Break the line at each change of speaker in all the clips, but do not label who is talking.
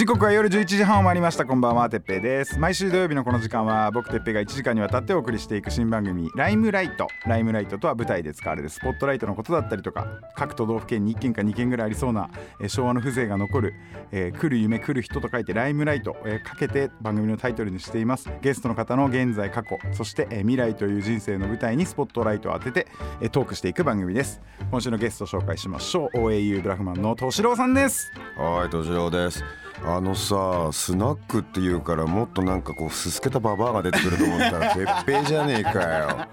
時刻は夜11時半を回りました。こんばんはてっぺいです。毎週土曜日のこの時間は僕てっぺいが1時間にわたってお送りしていく新番組ライムライト。ライムライトとは舞台で使われるスポットライトのことだったりとか各都道府県に1軒か2軒ぐらいありそうな、えー昭和の風情が残る、えー来る夢来る人と書いてライムライト、えーかけて番組のタイトルにしています。ゲストの方の現在過去そして、えー未来という人生の舞台にスポットライトを当てて、えートークしていく番組です。今週のゲスト紹介しましょう。OAU ブラフマンの敏郎さんです。
はい、とじろうです。あのさ、スナックっていうからもっとなんかこうすすけたババアが出てくると思ったらてっぺいじゃねえかよ。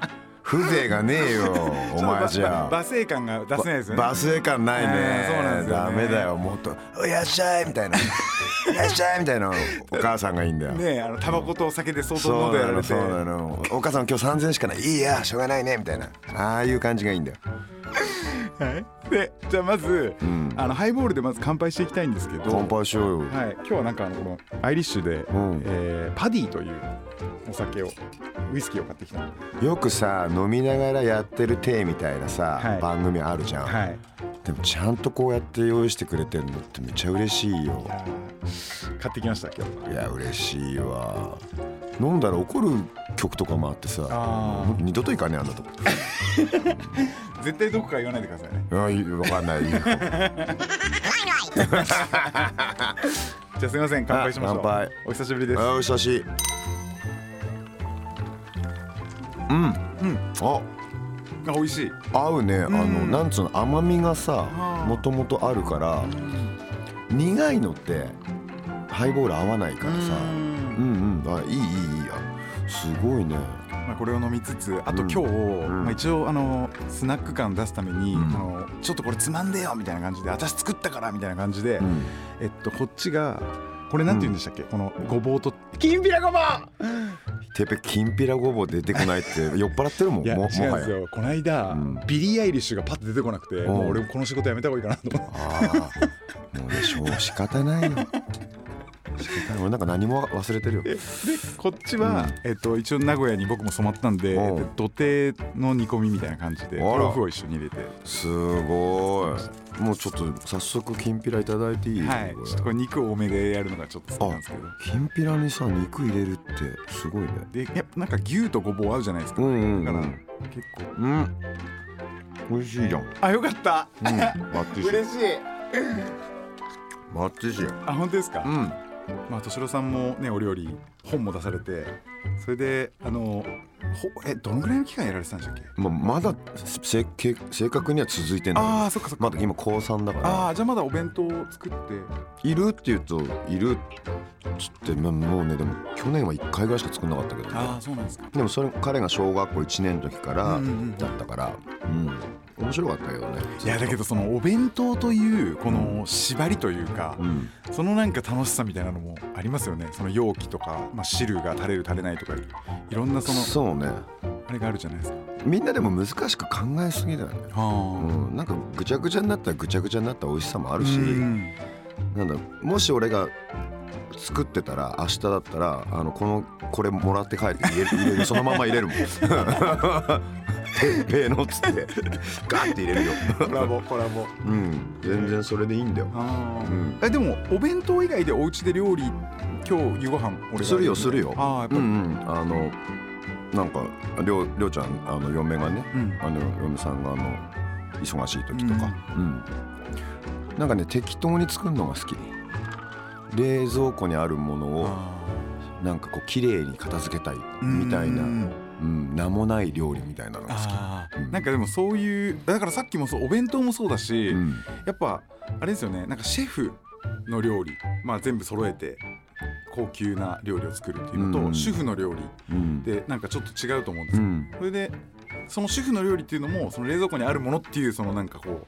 風情がねえよ、お前じゃ。
罵声感が出せないですよね
バス感ないね
えーそうなんですよね
ダメだよもっと「いらっしゃい」みたいな「いらっしゃい」みたいなお母さんがいいんだよ
ねえあのタバコとお酒で相当
そう
喉やられて
なのそうなのお母さん今日3000しかないいいやしょうがないねみたいなああいう感じがいいんだよ
はいでじゃあまず、
ん
あのハイボールでまず乾杯していきたいんですけど
乾杯しようよ
はい、今日はなんかあのこのアイリッシュで、
ん
えーパディというお酒をウイスキーを買ってきたの。
よくさ飲みながらやってるテみたいなさ、
はい。
番組あるじゃん、
はい。
でもちゃんとこうやって用意してくれてるのってめっちゃ嬉しいよ。
買ってきました今日。
いや嬉しいわ。飲んだら怒る曲とかもあってさ二度といかねえあんだと
絶対どこか言わないでくださいね。
あいいわかんない。
じゃあすみません乾杯しましょう。
乾杯。
お久しぶりです。
あお久しうん。うん。あ。
あ美味しい。
合うね。あの
ん
なんつうの甘みがさ
あー
もともとあるから苦いのってハイボール合わないからさ。うん。うんあいいいいいいあすごいね。
まあ、これを飲みつつあと
うん
今日、
ん。
まあ、一応あのスナック感出すために、
うん。
あのちょっとこれつまんでよみたいな感じで私作ったからみたいな感じで、
うん。
えっとこっちがこれなんて言うんでしたっけ、このごぼうと。きんぴらごぼう。
てっぺきんぴらごぼう出てこないって 酔っ払ってるもん
いや違うん
ももはや。
ですよこの間、
うん。
ビリー・アイリッシュがパッと出てこなくて、
ん。
もう俺この仕事やめた方がいいかなと思って。
ああ。もうねしょう仕方ないよ。仕方ない。俺なんか何も忘れてるよ。
でこっちは、えっと、一応名古屋に僕も染まったんで土手の煮込みみたいな感じで豆腐を一緒に入れて。
すごいもうちょっと早速きんぴらいただいていい？
はい。ちょっとこれ肉多めでやるのがちょっと好きなんですけど。
きんぴらにさ肉入れるってすごいね。
でやっぱなんか牛とごぼう合うじゃないですか、
うんうん
だから
うん
結構。
うん。美味しいじゃん。
あよかった。
うん。バッチシ
嬉しい。
バッチシ
あ本当ですか、
うん。
まあ敏郎さんもねお料理本も出されてそれであのほえどのぐらいの期間やられてたんでしたっけ？
ままだせけ正確には続いてんだけど
ああそっかそっか。
まだ今高3だから。
ああじゃあまだお弁当を作って。
いるって言うといるっつってまもうねでも去年は1回ぐらいしか作んなかったけどね。
ああそうなんですか。
でもそれ彼が小学校1年の時から
うんうんうん。
だったからうん面白かったけどね。
いやだけどそのお弁当というこの縛りというか、
うん。
そのなんか楽しさみたいなのもありますよね。その容器とか、まあ、汁が垂れる垂れないとかいろんなその
そうね。
あれがあるじゃないですか。
みんなでも難しく考えすぎだよね。
は
うん。なんかぐちゃぐちゃになったらぐちゃぐちゃになった美味しさもあるし
うん
なんだもし俺が作ってたら明日だったらあのこのこれもらって帰って入れるそのまま入れるもん てっぺいのっつってガッて入れるよ。
コラボコラボ。
うん。全然それでいいんだよ。うん。
えでもお弁当以外でお家で料理今日夕ご飯俺が
するよするよ。
ああやっぱり、
うんうん。あのなんかりょうりょうちゃんあの嫁がね
うん。
あの嫁さんがあの忙しい時とか、うん。なんかね適当に作るのが好き。冷蔵庫にあるものを
あ
なんかこう綺麗に片付けたい
ー
みたいな、
う
うん
ん
名もない料理みたいなのが好き。うん。
なんかでもそういうだからさっきもそうお弁当もそうだし、
うん。
やっぱあれですよね。なんかシェフの料理まあ全部揃えて高級な料理を作るっていうのと、
うん。
主婦の料理
うん。
でなんかちょっと違うと思うんですよ、
うん。
それでその主婦の料理っていうのもその冷蔵庫にあるものっていうそのなんかこ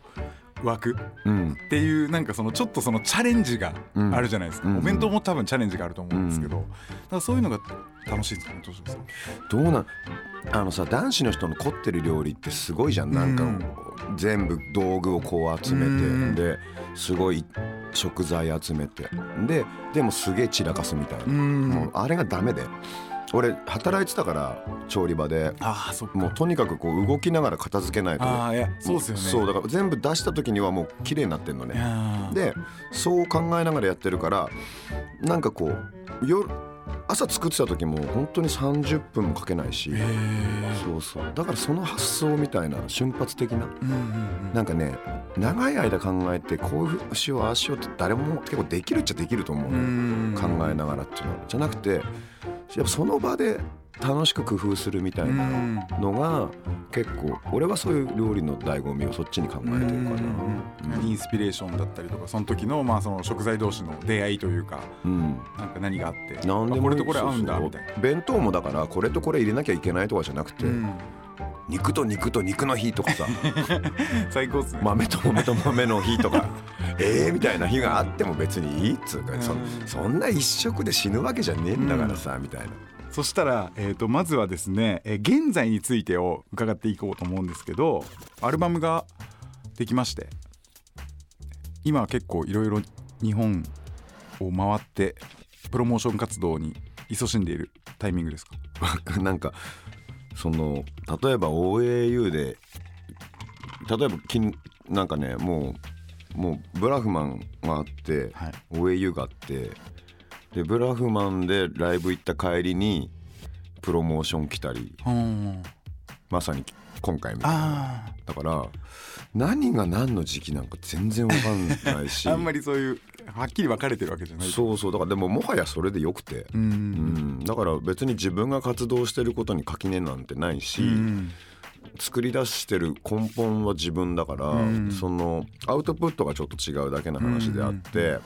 う枠
うん。
っていうなんかそのちょっとそのチャレンジがあるじゃないですか、
うん。
お弁当も多分チャレンジがあると思うんですけど、だからそういうのが楽しいんですかねどう
どうなんあのさ男子の人の凝ってる料理ってすごいじゃん。なんか
うん。
全部道具をこう集めて、
うん
ですごい食材集めて。ででもすげえ散らかすみたいな、
ん。
もうあれがダメで。俺働いてたから調理場で。
ああそっか。
もうとにかくこう動きながら片付けないと
ああいやそうですよね。
そうだから全部出した時にはもう綺麗になってんの
い
ねでそう考えながらやってるからなんかこう夜朝作ってた時も本当に30分もかけないしそうそう。だからその発想みたいな瞬発的な
うんうんうん。
なんかね長い間考えてこうしようああしようって誰も結構できるっちゃできると思う
う
の
ん。
考えながらっていうのは。じゃなくてやっぱその場で楽しく工夫するみたいなのが結構俺はそういう料理の醍醐味をそっちに考えてるかな。
うんインスピレーションだったりとかその時のまあその食材同士の出会いというか
うん。
なんか何があって
なんでも
あこれとこれ合うんだみたいな。
弁当もだからこれとこれ入れなきゃいけないとかじゃなくて、
うん。
肉と肉と肉の日とかさ。
最高っすね。
豆と豆と豆の日とか。えーみたいな日があっても別にいいっつうか。そ
うん。
そんな一食で死ぬわけじゃねえんだからさ、みたいな。
そしたら、えー、とまずはですね、えー現在についてを伺っていこうと思うんですけどアルバムができまして今は結構いろいろ日本を回ってプロモーション活動に勤しんでいるタイミングですか？
なんかその例えば OAU で例えばきんなんかねもうもうブラフマンがあって、
はい。
OAU があってでブラフマンでライブ行った帰りにプロモーション来たり
うん。
まさに今回みたいな。
あ
だから何が何の時期なんか全然わかんないし。
あ あんまりそういうはっきり分かれてるわけじゃない。
そうそう。だからでももはやそれでよくて、
う
うん。ん、だから別に自分が活動してることに垣根なんてないし、
うん。
作り出してる根本は自分だから、
うん。
そのアウトプットがちょっと違うだけの話であって、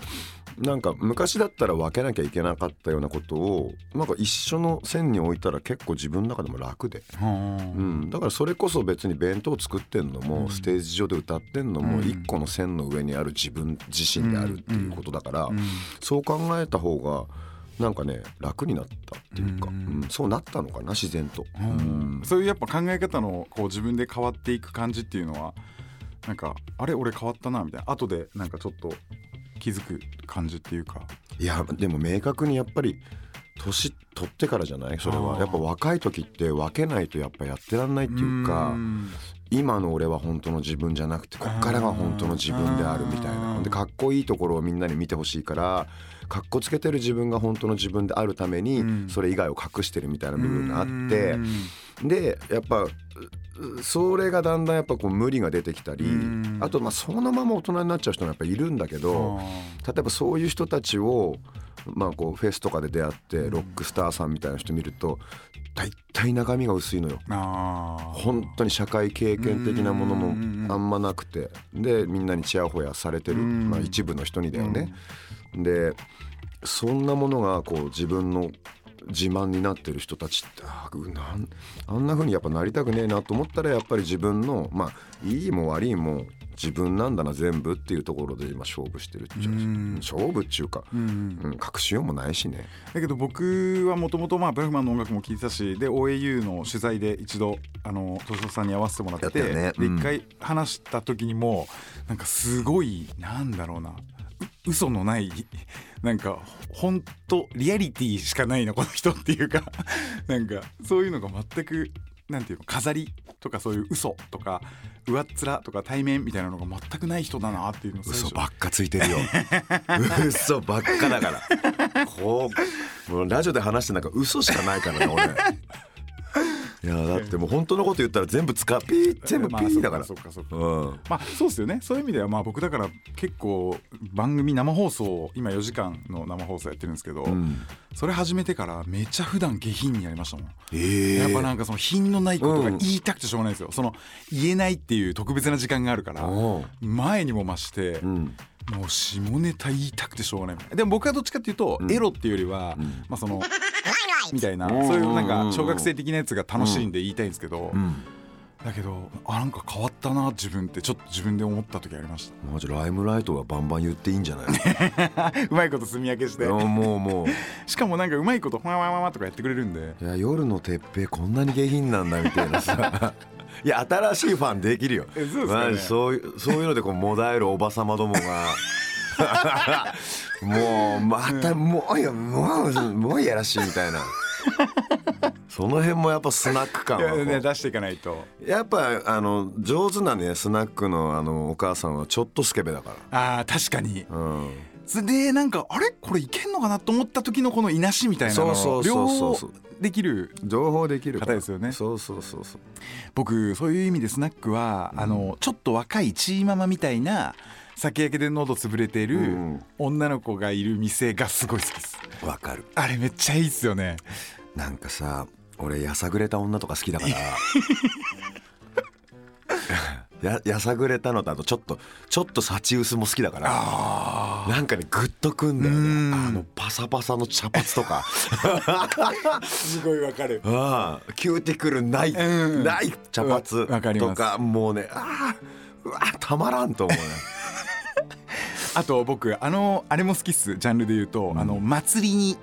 なんか昔だったら分けなきゃいけなかったようなことをなんか一緒の線に置いたら結構自分の中でも楽で、
は
うん、だからそれこそ別に弁当作ってんのも、ステージ上で歌ってんのも
うん。
一個の線の上にある自分自身であるっていうことだから、
あうん。
そう考えた方がなんかね楽になったっていうか、
う
うん。んそうなったのかな自然と。
うん。そういうやっぱ考え方のこう自分で変わっていく感じっていうのはなんかあれ俺変わったなみたいな。後でなんかちょっと気づく感じっていうか。
いやでも明確にやっぱり年取ってからじゃない？それは。やっぱ若い時って分けないとやっぱやってらんないっていうか。
ん
今の俺は本当の自分じゃなくてこっからが本当の自分であるみたいな。でかっこいいところをみんなに見てほしいからかっこつけてる自分が本当の自分であるために
うん。
それ以外を隠してるみたいな部分があって
うん。
でやっぱうそれがだんだんやっぱこう無理が出てきたり
うん。
あとまあそのまま大人になっちゃう人もやっぱいるんだけど。例えばそういう人たちを、まあ、こうフェスとかで出会ってロックスターさんみたいな人見ると大体中身が薄いのよ。本当に社会経験的なもの
うん
もあんまなくて。でみんなにちやほやされてる、
うん
まあ、一部の人にだよね。でそんなものがこう自分の自慢になってる人たちってあうなんあんな風にやっぱなりたくねえなと思ったらやっぱり自分のまあいいも悪いも自分なんだな全部っていうところで今勝負してるっていう。
うん。
勝負っていうか、
うん
うん、隠しようもないしね。
だけど僕はもともとブラフマンの音楽も聴いてたしで OAU の取材で一度あの敏夫さんに会わせてもらって
ねうん
で一回話した時にもなんかすごいなんだろうな。う嘘のないなんか本当リアリティしかないなこの人っていうか。なんかそういうのが全くなんていうの飾りとかそういう嘘とか上っ面とか対面みたいなのが全くない人だなっていうの
嘘ばっかついてるよ。嘘ばっかだから。こうもうラジオで話してなんか嘘しかないからね俺いやだってもう本当のこと言ったら全部使う。ピー全部ピ
まあ
ーだから、
そっかそっか。そ
うん。
まあそうですよね。そういう意味ではまあ僕だから結構番組生放送今4時間の生放送やってるんですけど、
うん。
それ始めてからめっちゃ普段下品にやりましたもん、
ええ
やっぱなんかその品のないことが
うん。
言いたくてしょうがないんですよ、その言えないっていう特別な時間があるから前にも増して、
うん。
もう下ネタ言いたくてしょうがないでも僕はどっちかっていうと、
うん。
エロっていうよりは、
うん。
まあその みたいな
うん。
そういうなんか小学生的なやつが楽しいんで言いたいんですけど、
うん。
だけどあなんか変わったな自分ってちょっと自分で思った時ありまし
マジライムライトはバンバン言っていいんじゃない？
た うまいこと炭焼けして。
のもうもう。
しかもなんかうまいことファンファンファンとかやってくれるんで。
いや夜のてっぺいこんなに下品なんだみたいなさ。いや新しいファンできるよ。
えそうですかね。
そういうそういうのでこうもだえるおばさまどもが もうまたもういやもうもういやらしいみたいな。その辺もやっぱスナック感は
ね出していかないと。
やっぱあの上手なねスナックのあのお母さんはちょっとスケベだか
あー確かに。
ら、うん、
でなんかあれ？これいけんのかなと思った時のこのいなしみたいなの
そうそうそうそう。
両方できる
情報できる
方ですよね。
そうそうそうそう。
僕そういう意味でスナックは、あのちょっと若いチーママみたいな酒焼けで喉潰れてる
うん。
女の子がいる店がすごい好きです。
わかる。
あれめっちゃいいっすよね。
なんかさ俺やさぐれた女とか好きだから ややさぐれたのとあとちょっとちょっと幸薄も好きだから
あ
なんかねグッとくんだよ
うん。
ねあのパサパサの茶髪とか。
すごいわかる。
あ あキューティクルない、
うん。
ない茶髪とかもうねああうわたまらんと思うね。
あと僕あのあれも好きっすジャンルで言うと、あの祭りに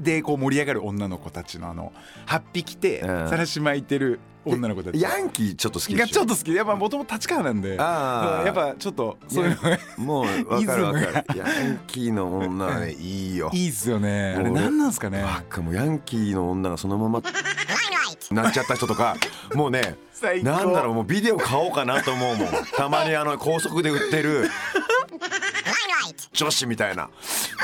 でこう盛り上がる女の子たちのあの8匹て
うん。
さらし巻いてる女の子たち
ヤンキーちょっと好きでしょ？
がちょっと好き。やっぱもともと立川なんで。
ああ。
やっぱちょっとそういうのが。
もうわかるわかる。ヤンキーの女はねいいよ。
いいっすよね。あれ
もう俺
何なんすかね。
ばっかもうヤンキーの女がそのままなっちゃった人とかもうねなんだろうもうビデオ買おうかなと思うもん。たまにあの高速で売ってる女子みたいな。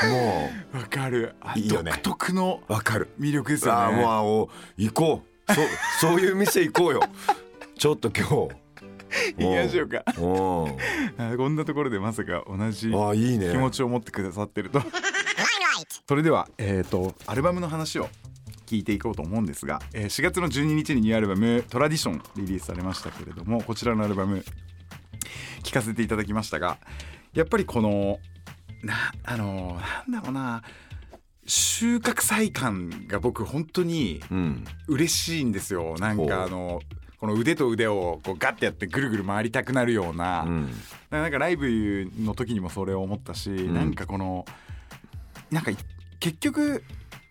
も
わかる。あ
いいよね。
独特の
うわかる。
魅力ですよね。
ああもうあお行こうそそういう店行こうよ。ちょっと今日。
行きましょうか。こんなところでまさか同じ
ああいいね。
気持ちを持ってくださってると。それではえっ、とアルバムの話を聞いていこうと思うんですが、えー4月の12日にニューアルバム「トラディション」リリースされましたけれどもこちらのアルバム聴かせていただきましたがやっぱりこのなあのなんだろうな収穫祭感が僕本当に
うん。
嬉しいんですよ。なん
ほう。
かあのこの腕と腕をこうガッてやってぐるぐる回りたくなるような、
うん。
なんかライブの時にもそれを思ったし、
ん。
なんかこのなんかい結局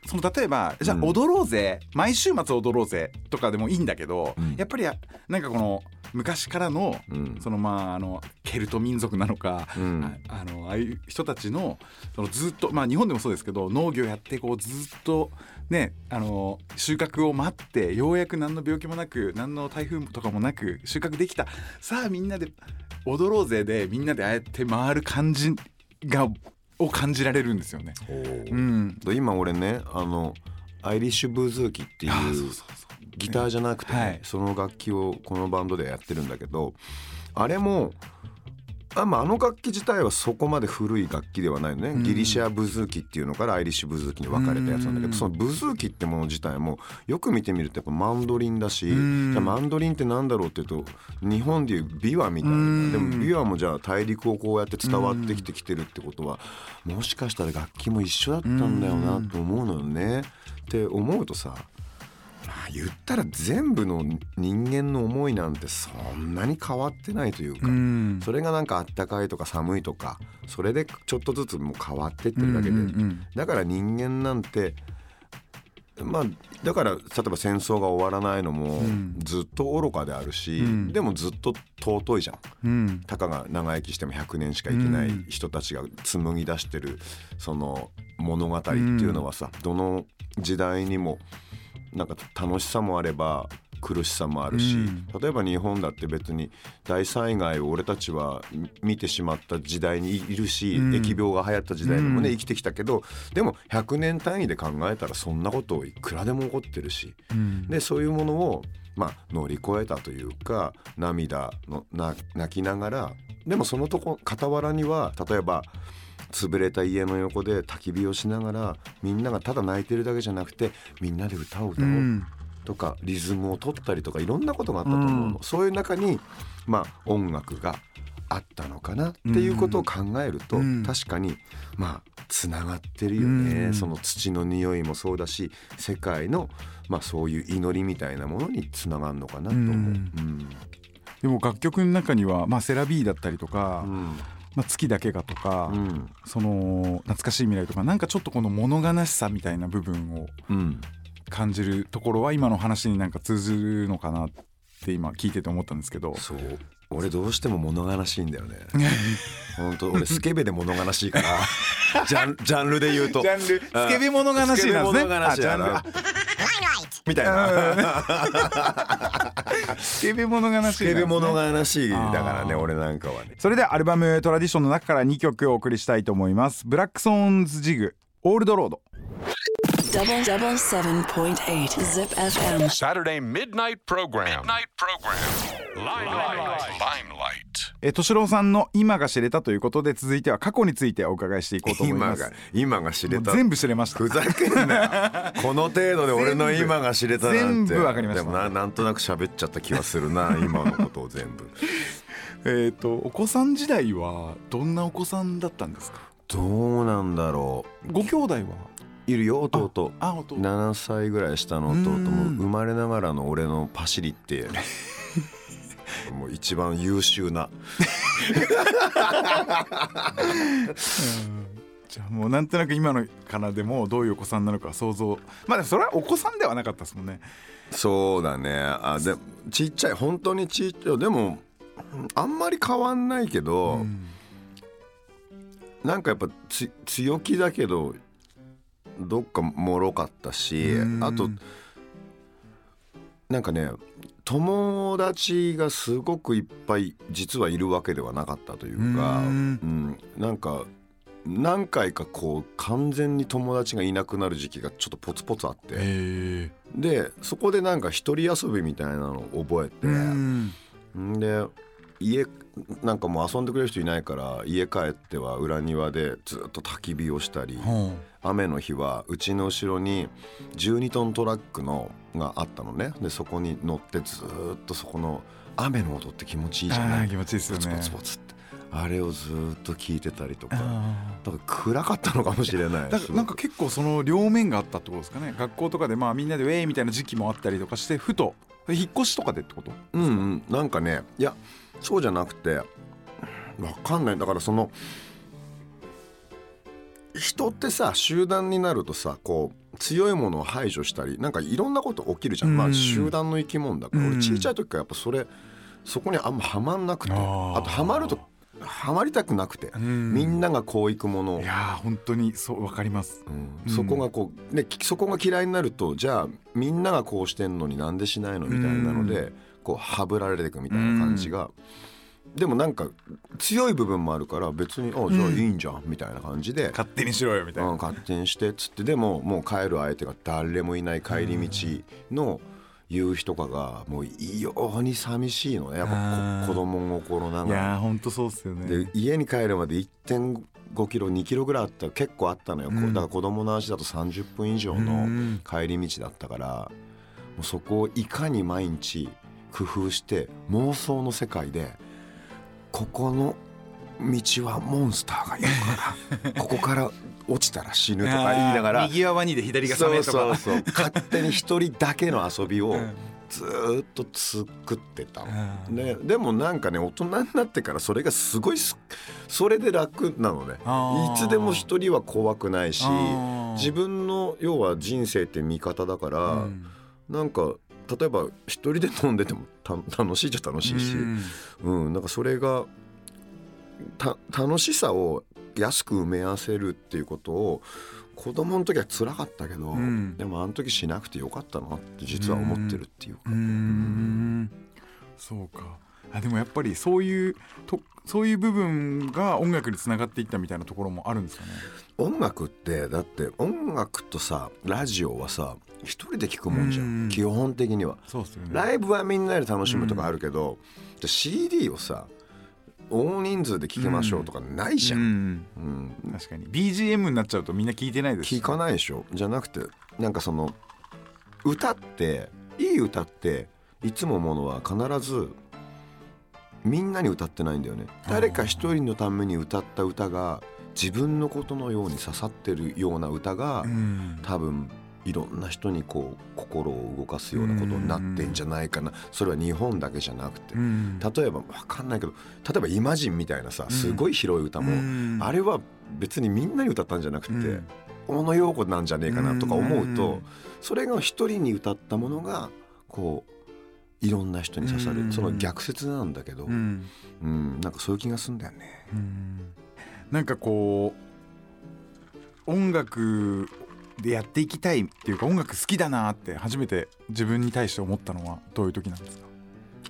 その例えばじゃあ
うん。
踊ろうぜ、毎週末踊ろうぜとかでもいいんだけど、
うん。
やっぱりなんかこの昔からの、
うん。
そのまああのケルト民族なのか、
うん。
ああのああいう人たちのそのずっとまあ日本でもそうですけど農業やってこうずっとねあの収穫を待ってようやく何の病気もなく何の台風とかもなく収穫できた。さあみんなで踊ろうぜでみんなでああやって回る感じがを感じられるんですよね。う。ん、
今俺ねあのアイリッシュブーズーキっていうギターじゃなくてね、
はい。
その楽器をこのバンドでやってるんだけどあれもあ,、まあ、あの楽器自体はそこまで古い楽器ではないのね、
うん。
ギリシアブズーキっていうのからアイリッシュブズーキに分かれたやつなんだけど、
うん。
そのブズーキってもの自体もよく見てみるとやっぱマンドリンだし、
うん。
じゃあマンドリンってなんだろうっていうと日本でいう琵琶みたいな、
うん。
でも琵琶もじゃあ大陸をこうやって伝わってきてきてるってことは、もしかしたら楽器も一緒だったんだよなと思うのよね。って思うとさまあ言ったら全部の人間の思いなんてそんなに変わってないというか、
うん。
それがなんかあったかいとか寒いとかそれでちょっとずつもう変わってってるだけで、
うんうんうん。
だから人間なんてまあだから例えば戦争が終わらないのも
ん。
ずっと愚かであるし、
うん。
でもずっと尊いじゃん。
うん。
たかが長生きしても100年しか生きない人たちが紡ぎ出してるその物語っていうのはさ、どの時代にもなんか楽しさもあれば苦しさもあるし、
うん。
例えば日本だって別に大災害を俺たちはみ見てしまった時代にいるし、
うん。
疫病が流行った時代にもね、
うん。
生きてきたけどでも100年単位で考えたらそんなこといくらでも起こってるし。
うん。
でそういうものを、まあ、乗り越えたというか涙のな泣きながらでもそのとこ傍らには例えば潰れた家の横で焚き火をしながらみんながただ泣いてるだけじゃなくてみんなで歌を歌おう
うん。
とかリズムを取ったりとかいろんなことがあったと思うの、
うん。
そういう中に、まあ、音楽があったのかなっていうことを考えると、
うん。
確かにまあつながってるよね、
うん。
その土の匂いもそうだし世界のまあそういう祈りみたいなものにつながるのかなと思う。
でも楽曲の中には、まあ、セラビーだったりとか、
うん
まあ、月だけがとか、
うん。
その懐かしい未来とかなんかちょっとこの物悲しさみたいな部分を
うん。
感じるところは今の話になんか通じるのかなって今聞いてて思ったんですけど。
そう。俺どうしても物悲しいんだよね。本当。俺スケベで物悲しいから。ジャンジャンルで言うと。
ジャンル。スケベ物悲しいなんですね
みたいな
スケベ物悲しい
スケベ物悲しいだからね俺なんかはね
それではアルバム「トラディション」の中から2曲お送りしたいと思いますブラックソーンズジグ「オールドロード
Double double seven point eight Zip FM.
Saturday midnight program. Midnight program. Limelight. Limelight. »
え敏郎さんの今が知れたということで続いては過去についてお伺いしていこうと思います。
今が今が知れた。
全部知れました。
ふざけんなよ。この程度で俺の今が知れたなんて。
全部わかりました。
でもななんとなく喋っちゃった気はするな 今のことを全部。
えっ、とお子さん時代はどんなお子さんだったんですか？
どうなんだろ
ご兄弟は
ういるよ弟。
あ弟。
7歳ぐらい下の弟。も
うん
生まれながらの俺のパシリって もう一番優秀な。
じゃあもうなんとなく今のからでもどういうお子さんなのか想像。まあそれはお子さんではなかったですもんね。
そうだね。あでちっちゃい本当にちっちゃい。でもあんまり変わんないけど、
うん。
なんかやっぱつ強気だけどどっか脆かったし
うん。
あとなんかね友達がすごくいっぱい実はいるわけではなかったというか、
うん。
うん、なんか何回かこう完全に友達がいなくなる時期がちょっとポツポツあって。
へ
でそこでなんか一人遊びみたいなのを覚えて、で家なんかもう遊んでくれる人いないから家帰っては裏庭でずっと焚き火をしたり
ほ
雨の日はうちの後ろに12トントラックのがあったのね。でそこに乗ってずっとそこの雨の音って気持ちいいじゃない？
気持ちいいですよね。
あれをずっと聞いてたりとか。
あ
だから暗かったのかもしれない。
なんか結構その両面があったってことですかね。学校とかでまあみんなでウェイみたいな時期もあったりとかしてふと引っ越しとかでってこと
うんうん。なんかねいやそうじゃなくてわかんない。だからその人ってさ集団になるとさこう強いものを排除したりなんかいろんなこと起きるじゃん、
うん。
まあ集団の生き物だから、
うん。
俺小さい時からやっぱそれそこにあんまハマんなくて。
あ
とハマるとハマりたくなくて、
ん。
みんながこう行くものを。
いやー本当にそうわかります。
うん。そこがこう、ね、きそこが嫌いになるとじゃあみんながこうしてんのになんでしないのみたいなので、こうはぶられていくみたいな感じが、でもなんか強い部分もあるから別に「あじゃあいいんじゃん」みたいな感じで、
勝手にしろよみたいな。
うん、勝手にしてっつってでももう帰る相手が誰もいない帰り道の夕日とかがもう異様に寂しいのね。やっぱこ子供心ないがら。
やー本当そうっすよね。
で家に帰るまで1.5キロ2キロぐらいあったら結構あったのよ、こう
うん
だから子供の足だと30分以上
う
の
ん。
帰り道だったからもうそこをいかに毎日工夫して妄想の世界でここの道はモンスターがいるから ここから落ちたら死ぬとか言いながら
右はワニで左がサメとか。
そうそうそう勝手に一人だけの遊びを
うん。
ずーっと作ってたの。
うん。
ね、でもなんかね大人になってからそれがすごいすそれで楽なのね。いつでも一人は怖くないし自分の要は人生って味方だから、
うん。
なんか例えば一人で飲んでてもた楽しいじゃ楽しいし、
うん。
うんなんかそれがた楽しさを安く埋め合わせるっていうことを子供の時は辛かったけど、
うん。
でもあの時しなくてよかったなって実は思ってるっていうか。
うそうかあでもやっぱりそういうとそういう部分が音楽につながっていったみたいなところもあるん。ですかね
音楽ってだって音楽とさラジオはさ一人で聞くもんじゃ
うん。
ん基本的には。
ね。
ライブはみんなで楽しむとかあるけど、じゃあ CD をさ大人数で聴きましょうとかないじゃん、
うん
うん
確かに。BGM になっちゃうとみんな聞いてないです。し
聞かないでしょ。じゃなくてなんかその歌っていい歌っていつもものは必ずみんなに歌ってないんだよね。誰か一人のために歌った歌が自分のことのように刺さってるような歌が、
うん。
多分いろんな人にこう心を動かすようなことになってんじゃないかな。それは日本だけじゃなくて。
うん。
例えば分かんないけど例えば「イマジン」みたいなさすごい広い歌も、
うん。
あれは別にみんなに歌ったんじゃなくて、
うん。
小野洋子なんじゃねえかなとか思うと、
うん。
それが一人に歌ったものがこういろんな人に刺さる、
うん。
その逆説なんだけど、
う
うん。
ん
なんかそういう気がするんだよね。
うん。なんかこう音楽でやっていきたいっていうか音楽好きだなって初めて自分に対して思ったのはどういう時なんですか？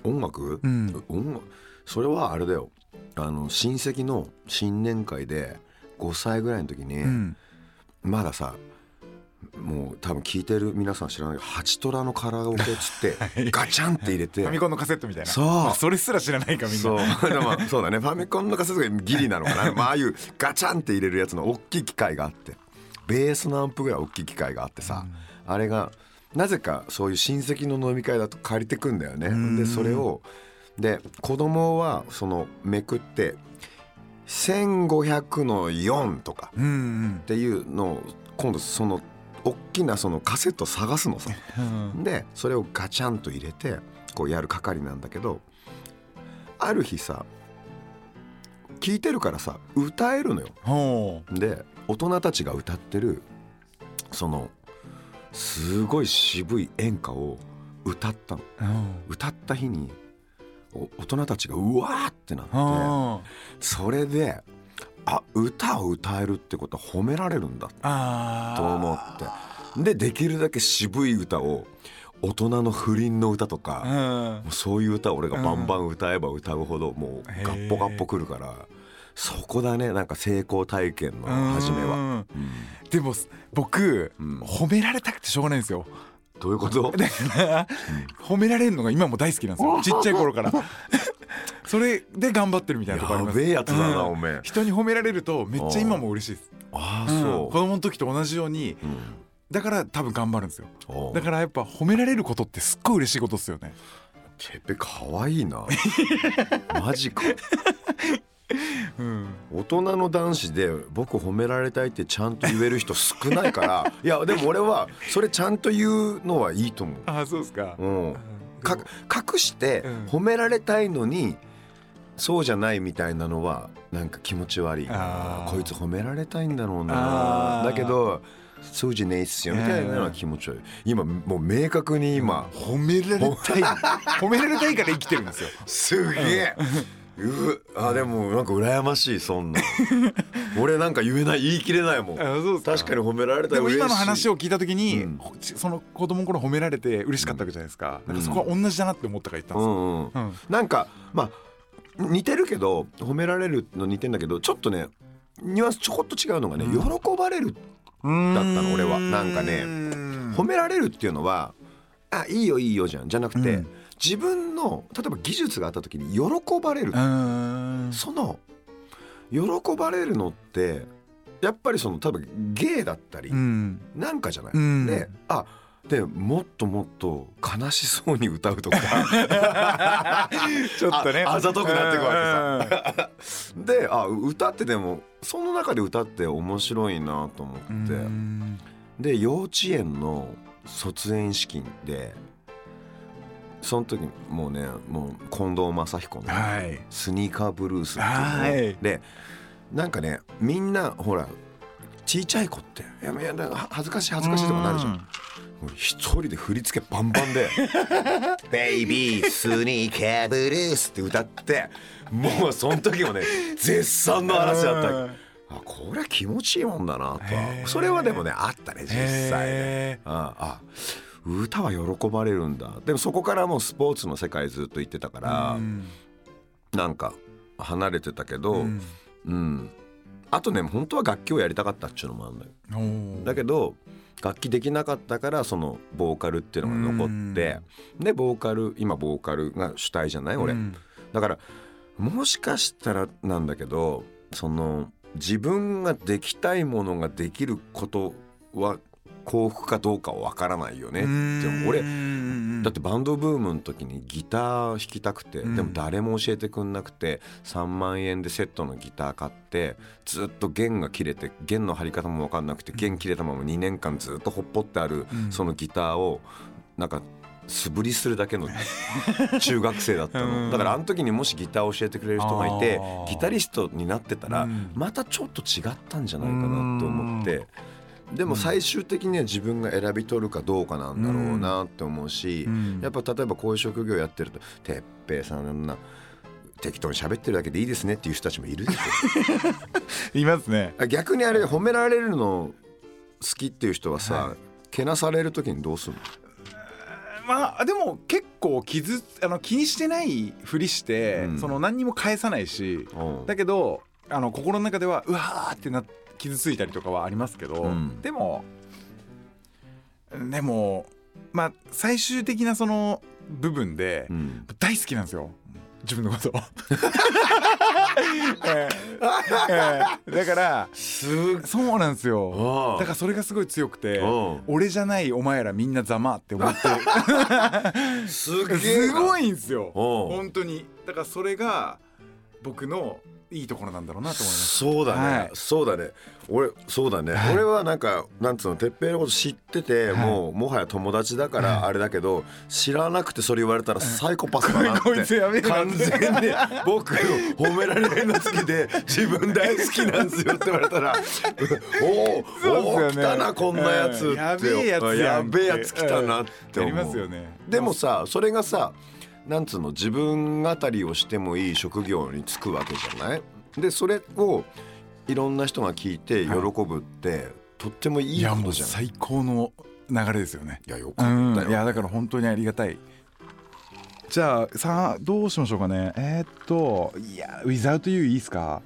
音楽、
うん。
音楽？それはあれだよ。あの親戚の新年会で5歳ぐらいの時に、
うん。
まださもう多分聞いてる皆さん知らないけどハチトラのカラオケっつって ガチャンって入れて
ファミコンのカセットみたいな。
そう。
まあそれすら知らないかみんな。
そう。でもまあそうだね。ファミコンのカセットがギリなのかな、まあああいうガチャンって入れるやつの大きい機械があってベースのアンプぐらい大きい機械があってさ、あれがなぜかそういう親戚の飲み会だと借りてくんだよね。
ん
でそれをで子供はそのめくって1500の4とか
うんうん
っていうのを今度その大きなそのカセット探すのさ。
うん
でそれをガチャンと入れてこうやる係なんだけどある日さ聞いてるからさ歌えるのよ。
ほ
で大人たちが歌ってるそのすごい渋い演歌を歌ったの。歌った日にお大人たちがうわーってなって
あ
それであ歌を歌えるってことは褒められるんだ
あ
と思って。でできるだけ渋い歌を大人の不倫の歌とか、
うん。
もうそういう歌を俺がバンバン歌えば歌うほどもうガッポガッポくるからそこだね。なんか成功体験の初めは、
うん。
うん
でも僕、
うん。
褒められたくてしょうがないんですよ。
どういうこと？
褒められるのが今も大好きなんですよ。ちっちゃい頃から。それで頑張ってるみたいなとこあります。
やべえやつだな、
うん。
おめえ。
人に褒められるとめっちゃ今も嬉しいです、
ああ
うん。
そう、
子供の時と同じように
うん。
だから多分頑張るんですよ。だからやっぱ褒められることってすっごい嬉しいことですよね。
てっぺかわいいな。マジか
うん。
大人の男子で僕褒められたいってちゃんと言える人少ないから いやでも俺はそれちゃんと言うのはいいと思う、
ああそうですか？
うん、か隠して
うん。
褒められたいのにそうじゃないみたいなのはなんか気持ち悪い。こいつ褒められたいんだろう
あ
な
ー。
だけどそうじゃねえっすよみたいなのは気持ち悪い。今もう明確に今
褒められたい。褒められたいから生きてるんですよ。
すげえ。うあでもなんか羨ましいそんな。俺なんか言えない言い切れないもん。
そう
確かに褒められたら嬉しい。
今の話を聞いた時に、
うん。
ほその子供の頃褒められて嬉しかったわけじゃないですか,、なんかそこは同じだなって思ったから言ったんですよ、
うんうん
うん。
なんかまあ似てるけど褒められるの似てんだけどちょっとねニュアンスちょこっと違うのがね、
うん。
喜ばれるだったの俺は。なんかね褒められるっていうのはあいいよいいよじゃん。じゃなくて、
うん
自分の例えば技術があった時に喜ばれる、
うん。
その喜ばれるのってやっぱりその多分芸だったり、
うん。
なんかじゃない、
うん。
であでもっともっと悲しそうに歌うとか。
ちょっとね。
ああざとくなってくわけさ。であ歌ってでもその中で歌って面白いなと思って、
うん。
で幼稚園の卒園式でその時もうねもう近藤正彦の
はい「
スニーカーブルース」っていうのでなんかねみんなほらちいちゃい子って「いやいやなんか恥ずかしい恥ずかしい」とかなるじゃん。一人で振り付けバンバンで「ベイビースニーカーブルース」って歌ってもうその時もね絶賛の嵐だった。あこれは気持ちいいもんだなと。それはでもねあったね実際ね。
へ
ああ歌は喜ばれるんだ。でもそこからもうスポーツの世界ずっと行ってたから、
うん。
なんか離れてたけど、
う
うん。
ん
あとね本当は楽器をやりたかったっていうのもあるんだよだけど楽器できなかったからそのボーカルっていうのが残ってでボーカル今ボーカルが主体じゃない？俺、
うん。
だからもしかしたらなんだけどその自分ができたいものができることは幸福かどうかは分からないよね。でも俺だってバンドブームの時にギター弾きたくて、
うん。
でも誰も教えてくんなくて3万円でセットのギター買ってずっと弦が切れて弦の張り方も分かんなくて弦切れたまま2年間ずっとほっぽってある
うん。
そのギターをなんか素振りするだけの 中学生だった
うん。
のだからあの時にもしギターを教えてくれる人がいてギタリストになってたら
うん。
またちょっと違ったんじゃないかなと思ってでも最終的には自分が選び取るかどうかなんだろうなって思うし
うん。
やっぱ例えばこういう職業やってると「てっぺいさんな適当に喋ってるだけでいいですね」っていう人たちもいるでし
いますね。
ょ逆にあれ褒められるの好きっていう人はさ、
はい。
けなされる時にどうするの？
まあでも結構傷あの気にしてないふりして、
うん。
その何にも返さないし
うん。
だけどあの心の中ではうわーってな傷ついたりとかはありますけど、
うん。
でもでもまあ最終的なその部分で
うん。
大好きなんですよ。自分のこと。だから
す
そうなんですよ。だからそれがすごい強くて
うん
俺じゃないお前らみんなざまって思って。
す
ご
い
いんですよ。
うん
本当に。だからそれが僕のいいところなんだろうなと思います。
そうだね、
はい。
そうだね。俺そうだね、
はい。
俺はなんかなんつうの哲平のこと知ってて、
はい。
もうもはや友達だからあれだけど、知らなくてそれ言われたらサイコパスだなって
な
完全に僕褒められるの好きで 自分大好きなんですよって言われたらおお、
ね
来たなこんなやつって、
うんやべえやつ
来たなって思う、
やりますよね。
でもさそれがさなんつうの自分語りをしてもいい職業に就くわけじゃない？でそれをいろんな人が聞いて喜ぶって、とってもい
い
ことじゃん。い？
最高の流れですよね。
やよ
う
かった
いやだから本当にありがたい。じゃあさあどうしましょうかね。えーっといや「Without You」いいっすか？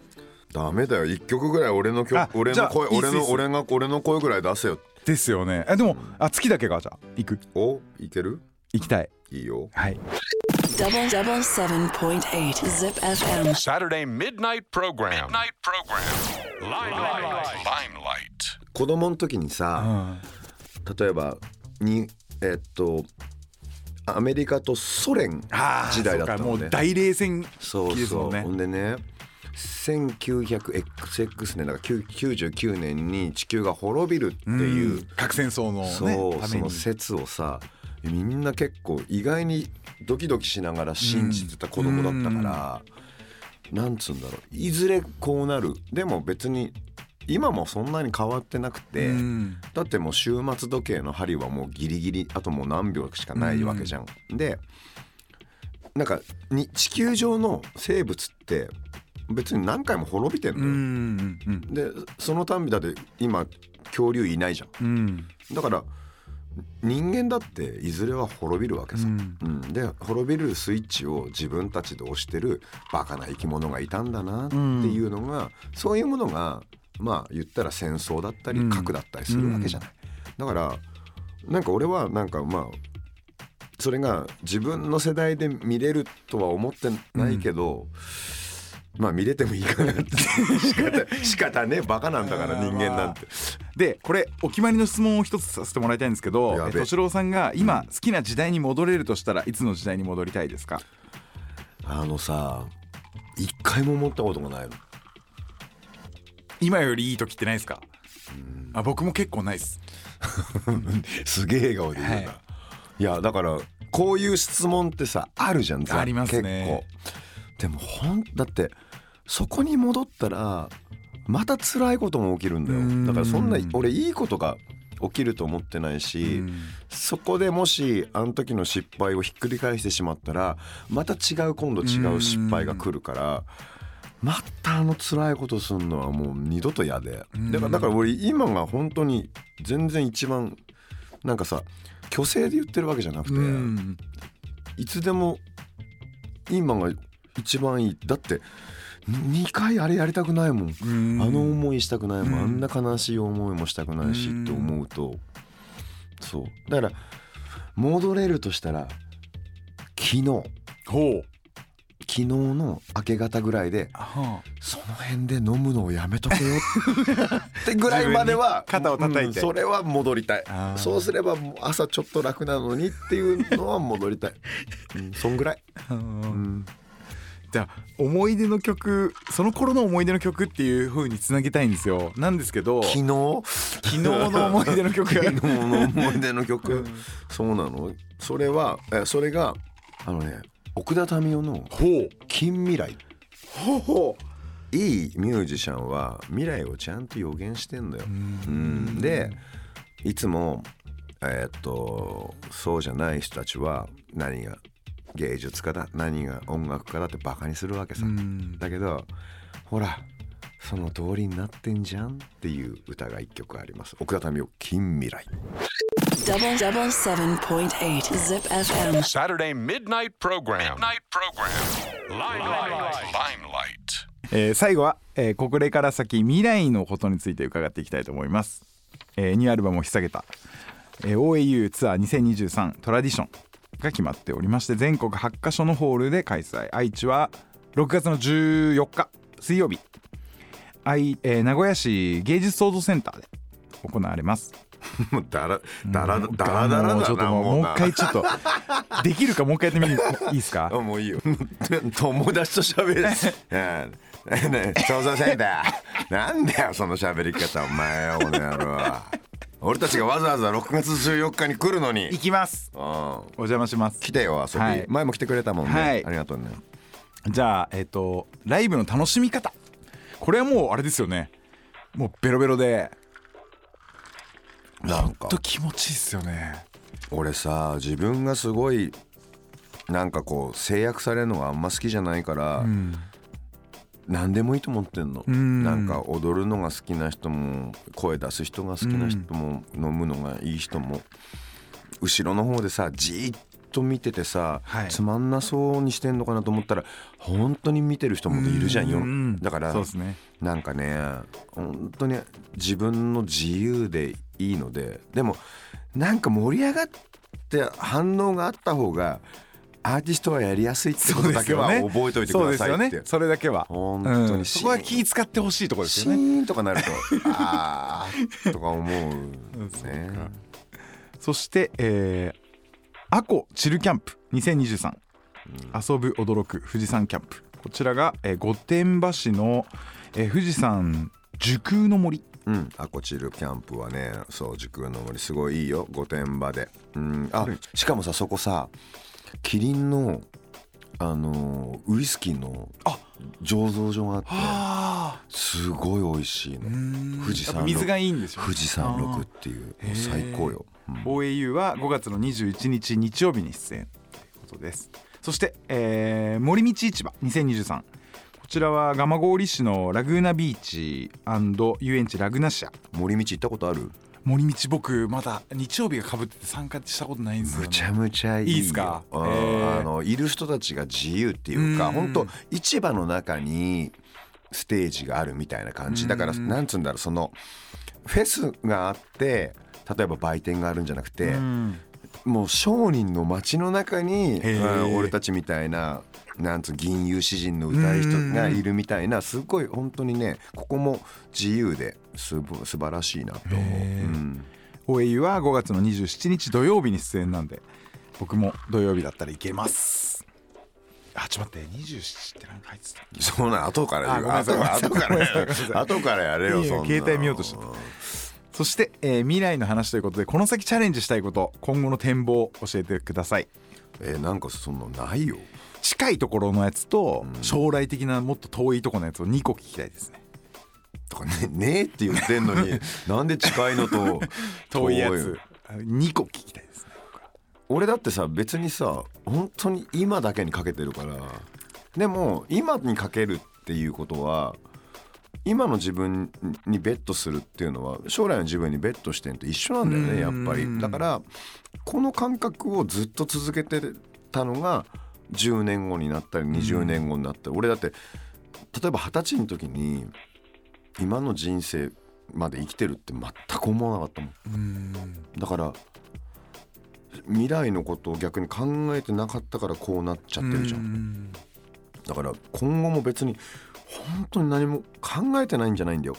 ダメだよ。一曲ぐらい俺の
あ
曲俺の声俺の俺が俺の声ぐらい出せよ。
ですよね。えでもあ月だけがじゃあ。行く。
おいける？
行きたい
きいよ。
はい。
子供の時にさ、例えばにえっとアメリカとソ連時代だったの、
もう大冷戦期ですもね。
そうそうほんでね 1900XX 年だから99年に地球が滅びるっていう,
核戦争の、
そうその説をさみんな結構意外にドキドキしながら信じてた子供だったから、なんつうんだろう。いずれこうなる。でも別に今もそんなに変わってなくて、
うん。
だってもう終末時計の針はもうギリギリあともう何秒しかないわけじゃん。でなんかに地球上の生物って別に何回も滅びてんの
う
よ。
んうん
でそのたんびだって今恐竜いないじゃん。
うん。
だから人間だっていずれは滅びるわけさ。
うん。
うん。で滅びるスイッチを自分たちで押してるバカな生き物がいたんだなっていうのが、そういうものがまあ言ったら戦争だったり
うん。
核だったりするわけじゃない。だからなんか俺はなんかまあそれが自分の世代で見れるとは思ってないけど、まあ見れてもいいかなって。仕方ねバカなんだから人間なんて。
でこれお決まりの質問を一つさせてもらいたいんですけど敏郎さんが今好きな時代に戻れるとしたらいつの時代に戻りたいですか？
あのさ一回も思ったことがないの。
今よりいい時ってないですか？あ僕も結構ないです。
すげえ笑顔で言うな、
はい。
い、やだからこういう質問ってさあるじゃん
ありますね。
結構。でもほんだってそこに戻ったらまた辛いことも起きるんだ
うん。
よだからそんな俺いいことが起きると思ってないし、そこでもしあの時の失敗をひっくり返してしまったらまた違う今度違う失敗が来るからまたあの辛いことするのはもう二度と嫌で。だからだから俺今が本当に全然一番なんかさ虚勢で言ってるわけじゃなくて
うん。
いつでも今が一番いい。だって2回あれやりたくないもん。
うん。
あの思いしたくないもん、
うん。
あんな悲しい思いもしたくないし
うん
って思うと。そう。だから戻れるとしたら昨日。昨日の明け方ぐらいで
は
その辺で飲むのをやめとけよって。ぐらいまでは
肩を叩いて。
うんそれは戻りたい。そうすればもう朝ちょっと楽なのにっていうのは戻りたい、うん、そんぐらい、
あ、
うん、
じゃあ思い出の曲その頃の思い出の曲っていう風につなげたいんですよ。なんですけど
昨日？
昨日の思い出の曲。
昨日の思い出の曲、
うん。
そうなの？それはえそれがあのね奥田民生の
ほう「
近未来。
ほう。ほ」
いいミュージシャンは未来をちゃんと予言してんだよ。うん。でいつもえーっとそうじゃない人たちは何が芸術家だ何が音楽家だってバカにするわけさ。
うん
だけどほらその通りになってんじゃんっていう歌が一曲あります。奥田民生近未来。
Double double seven point eight Zip FM.
Saturday midnight program. Midnight program. Limelight. Limelight.
えー最後は、えーこれから先未来のことについて伺っていきたいと思います、えーニューアルバムを引っ提げた、えー OAU ツアー2023トラディションが決まっておりまして全国8カ所のホールで開催。愛知は6月の14日水曜日。愛、えー名古屋市芸術創造センターで行われます。
もうだらだらだらだら
もうちょっと
だな
もう一回ちょっとできるかもう一回やってみていいですか？
あもういいよ。友達と喋る。想像せんだなんだよその喋り方お前よこの野郎俺たちがわざわざ6月14日に来るのに。
いきます。
うん。
お邪魔します。
来てよ遊び、
はい。
前も来てくれたもんね、
はい。
ありがとうね。
じゃあえっ、とライブの楽しみ方。これはもうあれですよね。もうベロベロで。
なんか。
と気持ちいいっすよね。
俺さ自分がすごいなんかこう制約されるのがあんま好きじゃないから、
うん
何でもいいと思ってんの、
ん。
なんか踊るのが好きな人も声出す人が好きな人も、飲むのがいい人も。後ろの方でさじーっと見ててさ、
はい。
つまんなそうにしてんのかなと思ったら本当に見てる人もいるじゃんよ
うん。
だから
そうですね。
なんかね本当に自分の自由でいいのででもなんか盛り上がって反応があった方がアーティストはやりやすいってことだけは覚えておいてくださいって。
ね。それだけは。
本当に。
うんそこは気使ってほしいところです
シ
よね。
ーンとかなると。あーとか思う
そう
ね。
かそしてえーアコチルキャンプ2023、遊ぶ驚く富士山キャンプ。こちらが、えー御殿場市の、えー富士山樹空の森。
うん。アコチルキャンプはねそう時空の森すごいいいよ。御殿場で。うん。あしかもさそこさキリンのあのーウイスキーの醸造所があって
あ。
すごい美味しいの。富士山
水がいいんですよ
富士山6っていう最高よ、うん。
OAU は5月の21日日曜日に出演ということです。そして、えー森道市場2023こちらは蒲郡市のラグーナビーチ遊園地ラグナシア。
森道行ったことある？
森道僕まだ日曜日がかぶってて参加したことないんですよ、ね、
むちゃむちゃいいよ。
いいっすか？
うん。
へー。
あのいる人たちが自由っていうか
うん。
本当市場の中にステージがあるみたいな感じ。だから
うん
なんつうんだろうそのフェスがあって例えば売店があるんじゃなくて
うん。
もう商人の街の中に、俺たちみたいななんつう銀融詩人の歌い人がいるみたいなすごい本当にねここも自由ですぶ素晴らしいなと思う。うん、
OAU は5月の27日土曜日に出演なんで僕も土曜日だったら行けます。あちょっと待って27って何か入ってた
そうなん後から
あごめんなさい
後から後からやれよ
いいよ
そんな。
携帯見ようとしてそして、えー未来の話ということでこの先チャレンジしたいこと今後の展望を教えてください。
えーなんかそんなないよ
近いところのやつと将来的なもっと遠いところのやつを2個聞きたいですね
とかねねえって言ってんのに なんで近いのと
遠いやつ。2個聞きたいですね
俺だってさ別にさ本当に今だけにかけてるからでも今にかけるっていうことは今の自分にベットするっていうのは将来の自分にベットしてんと一緒なんだよねやっぱり。
うん
だからこの感覚をずっと続けてたのが10年後になったり20年後になったり。俺だって例えば二十歳の時に今の人生まで生きてるって全く思わなかったもん。
うん。
だから未来のことを逆に考えてなかったからこうなっちゃってるじゃん。
ん
だから今後も別に本当に何も考えてないんじゃないんだよ。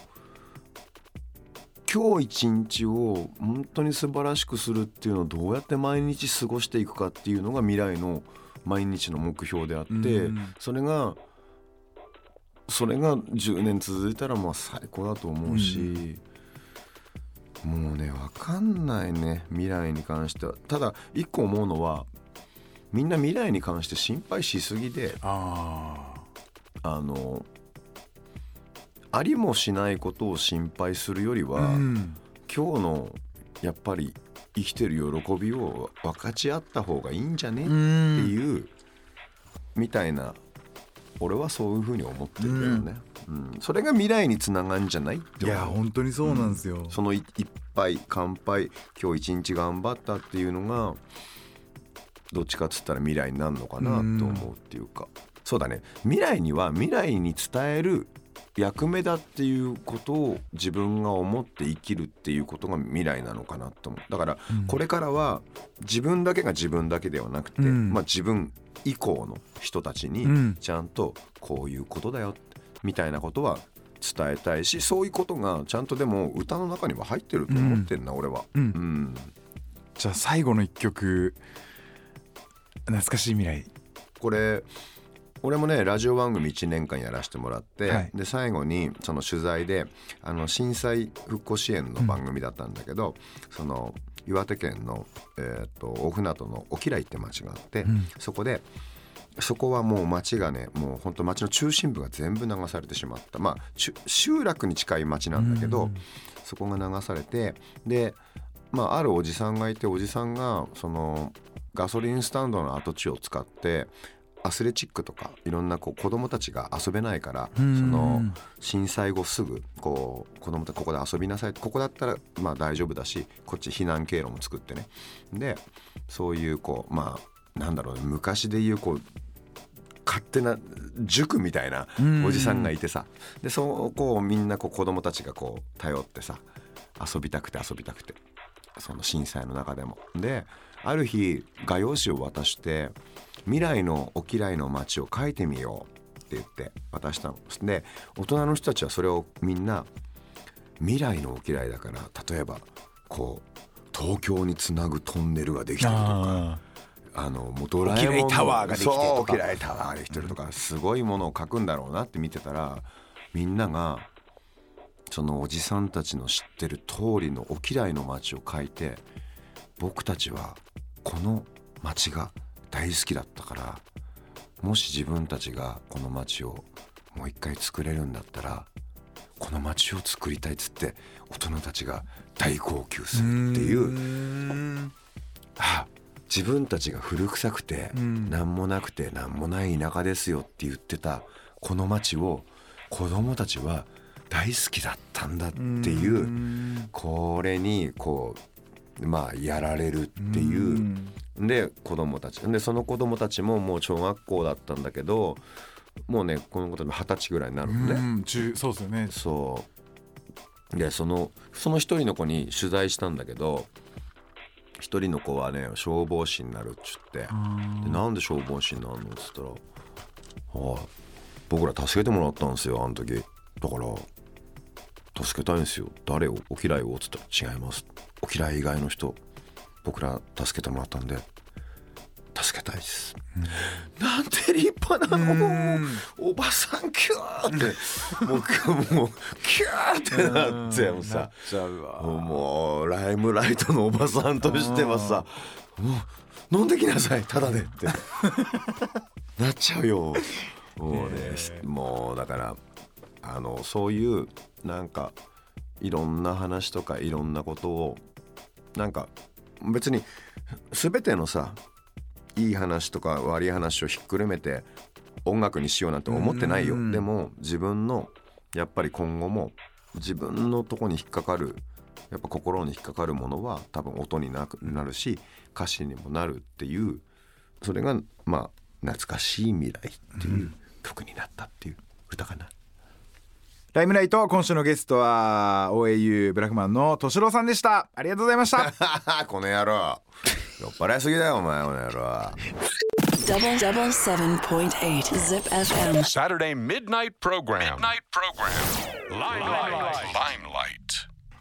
今日一日を本当に素晴らしくするっていうのをどうやって毎日過ごしていくかっていうのが未来の毎日の目標であって、
うん。
それがそれが10年続いたらまあ最高だと思うし、もうね分かんないね未来に関しては。ただ一個思うのはみんな未来に関して心配しすぎで
あ
あのありもしないことを心配するより
あ
は、
うん。
今日のやっぱり生きてる喜びを分かち合った方がいいんじゃね？っていうみたいな俺はそういうふうに思ってるんだよね、うん。それが未来につながるんじゃないって
いや本当にそうなんですよ、
そのい一杯乾杯今日一日頑張ったっていうのがどっちかっつったら未来になるのかなと思うっていうか、そうだね。未来には未来に伝える役目だっていうことを自分が思って生きるっていうことが未来なのかなと思う。だからこれからは自分だけが自分だけではなくて、
うん。
まあ、自分以降の人たちに
うん。
ちゃんとこういうことだよみたいなことは伝えたいしそういうことがちゃんとでも歌の中には入ってると思ってんな、俺は。
うん。
うん。
じゃあ最後の一曲懐かしい未来。
これ俺もねラジオ番組1年間やらせてもらって、
はい。
で最後にその取材であの震災復興支援の番組だったんだけど、その岩手県の、えー、と大船渡の沖来って町があって、
ん。
そこでそこはもう町がねもう本当町の中心部が全部流されてしまった。まあ集落に近い町なんだけど、そこが流されてで、まあ、あるおじさんがいておじさんがそのガソリンスタンドの跡地を使ってアスレチックとかいろんなこう子供たちが遊べないからそ
ん。
の震災後すぐこう子供たちここで遊びなさい。ここだったらまあ大丈夫だしこっち避難経路も作ってね。でそういうこうまあなんだろうね。昔でいうこう勝手な塾みたいなおじさんがいてさ。でそこをみんなこう子供たちがこう頼ってさ遊びたくて遊びたくて。その震災の中でも。である日画用紙を渡して「未来の沖来の街を描いてみよう」って言って渡したの。で大人の人たちはそれをみんな未来の沖来だから例えばこう東京につなぐトンネルができてるとか。あのもうドラえもん
タワーができてとか
タワーができてるとかすごいものを書くんだろうなって見てたらみんながそのおじさんたちの知ってる通りの沖来の街を書いて僕たちはこの街が大好きだったからもし自分たちがこの街をもう一回作れるんだったらこの街を作りたいっつって大人たちが大号泣するっていう。あ自分たちが古臭くて何もなくて何もない田舎ですよって言ってたこの町を子供たちは大好きだったんだっていうこれにこうまあやられるっていう。で子供たち。でその子供たちももう小学校だったんだけどもうねこの子たちも二十歳ぐらいになるのね。
うん中そうですよね。
そう。でそのその一人の子に取材したんだけど一人の子はね消防士になるっつって。でなんで消防士になるのっつったら「はい僕ら助けてもらったんですよあの時。だから助けたいんですよ。誰を？お嫌いを」っつったら「違いますお嫌い以外の人僕ら助けてもらったんで助けたいです」なんて立派なのおばさんキューってもうもうキューってなってもうさ。もうライムライトのおばさんとしてはさもう飲んできなさい。ただでって。なっちゃうよ。もうね、もうだからあのそういうなんかいろんな話とかいろんなことをなんか別に全てのさいい話とか悪い話をひっくるめて音楽にしようなんて思ってないよ。でも自分のやっぱり今後も自分のとこに引っかかるやっぱ心に引っかかるものは多分音になるし歌詞にもなるっていうそれがまあ懐かしい未来っていう曲になったっていう歌かな。
ライムライト今週のゲストは OAU ブラックマンの敏郎さんでした。ありがとうございました
この野郎。酔っ払いすぎだよお前この野郎。
は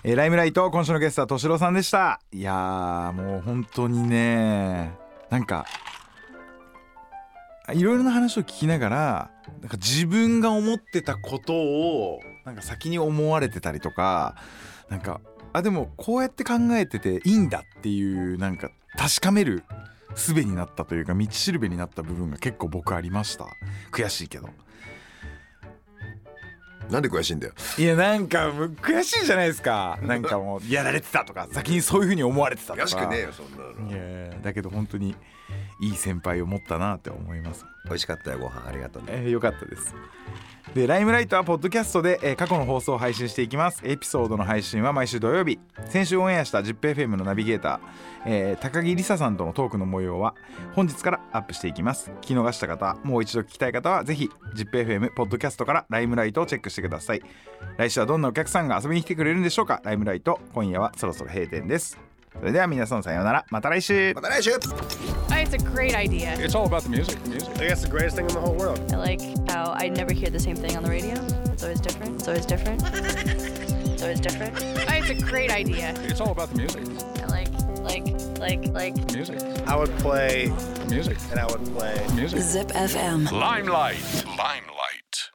えー、ライムライト今週のゲストは敏郎さんでした。いやもう本当にねなんかいろいろな話を聞きながらなんか自分が思ってたことをなんか先に思われてたりとかなんかあでもこうやって考えてていいんだっていうなんか確かめる術になったというか道しるべになった部分が結構僕ありました。悔しいけど。
なんで悔しいんだよ？
いやなんか悔しいじゃないですか。なんかもうやられてたとか先にそういう風に思われてたとか。
悔しくねえよそんなの。
だけど本当にいい先輩を持ったなって思います。
美味しかったよご飯ありがとうね。
えー、よかったです。でライムライトはポッドキャストで、えー過去の放送を配信していきます。エピソードの配信は毎週土曜日。先週オンエアした ZIPFM のナビゲーター、えー高木梨沙さんとのトークの模様は本日からアップしていきます。聞き逃した方もう一度聞きたい方はぜひ ZIPFM ポッドキャストからライムライトをチェックしてください。来週はどんなお客さんが遊びに来てくれるんでしょうか？ライムライト今夜はそろそろ閉店です。それでは皆さんさようなら。また来週。
また来週
Oh, It's a great idea.
It's all about the music. Music.
I guess the greatest thing in the whole world.
I like how I never hear the same thing on the radio. It's always different. It's always different. It's always different.
Oh, It's a great idea.
It's all about the music.
I like, like, like, like.
Music.
I would play
Music.
and I would play.
Music.
Zip FM.
Limelight. Limelight.